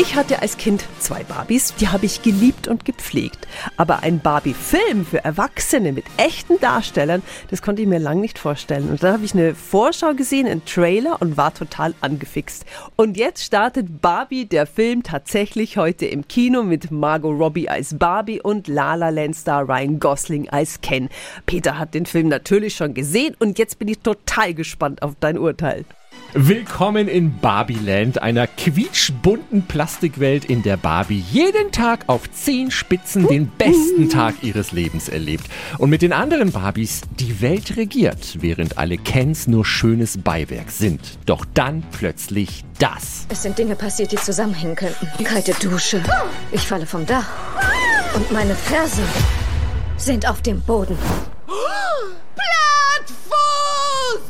Ich hatte als Kind zwei Barbies, die habe ich geliebt und gepflegt. Aber ein Barbie-Film für Erwachsene mit echten Darstellern, das konnte ich mir lang nicht vorstellen. Und dann habe ich eine Vorschau gesehen, einen Trailer und war total angefixt. Und jetzt startet Barbie, der Film, tatsächlich heute im Kino mit Margot Robbie als Barbie und Lala Land-Star Ryan Gosling als Ken. Peter hat den Film natürlich schon gesehen und jetzt bin ich total gespannt auf dein Urteil. Willkommen in Barbieland, einer quietschbunten Plastikwelt, in der Barbie jeden Tag auf zehn Spitzen den besten Tag ihres Lebens erlebt und mit den anderen Barbies die Welt regiert, während alle Kens nur schönes Beiwerk sind. Doch dann plötzlich das. Es sind Dinge passiert, die zusammenhängen könnten. Kalte Dusche. Ich falle vom Dach. Und meine Fersen sind auf dem Boden.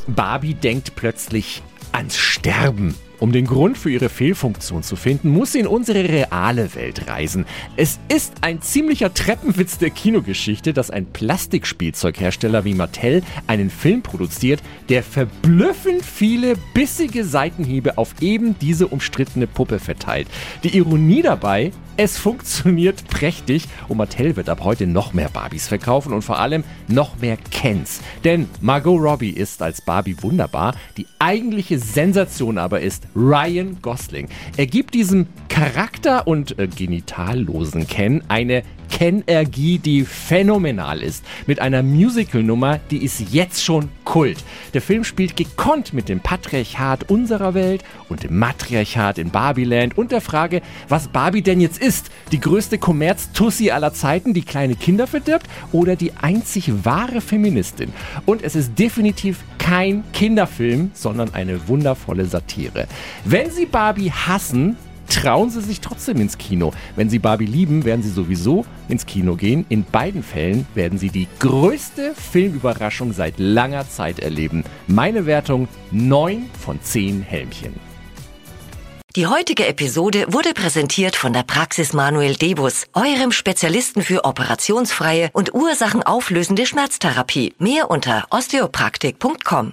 Barbie denkt plötzlich ans Sterben. Um den Grund für ihre Fehlfunktion zu finden, muss sie in unsere reale Welt reisen. Es ist ein ziemlicher Treppenwitz der Kinogeschichte, dass ein Plastikspielzeughersteller wie Mattel einen Film produziert, der verblüffend viele bissige Seitenhiebe auf eben diese umstrittene Puppe verteilt. Die Ironie dabei, es funktioniert prächtig und Mattel wird ab heute noch mehr Barbies verkaufen und vor allem noch mehr Kens. Denn Margot Robbie ist als Barbie wunderbar. Die eigentliche Sensation aber ist Ryan Gosling. Er gibt diesem Charakter- und äh, genitallosen Ken eine Ken-Ergie, die phänomenal ist. Mit einer Musical-Nummer, die ist jetzt schon Kult. Der Film spielt gekonnt mit dem Patriarchat unserer Welt und dem Matriarchat in Barbieland und der Frage, was Barbie denn jetzt ist. Die größte Kommerz-Tussi aller Zeiten, die kleine Kinder verdirbt oder die einzig wahre Feministin. Und es ist definitiv kein Kinderfilm, sondern eine wundervolle Satire. Wenn Sie Barbie hassen, trauen Sie sich trotzdem ins Kino. Wenn Sie Barbie lieben, werden Sie sowieso ins Kino gehen. In beiden Fällen werden Sie die größte Filmüberraschung seit langer Zeit erleben. Meine Wertung 9 von 10 Helmchen. Die heutige Episode wurde präsentiert von der Praxis Manuel Debus, eurem Spezialisten für operationsfreie und ursachenauflösende Schmerztherapie. Mehr unter osteopraktik.com.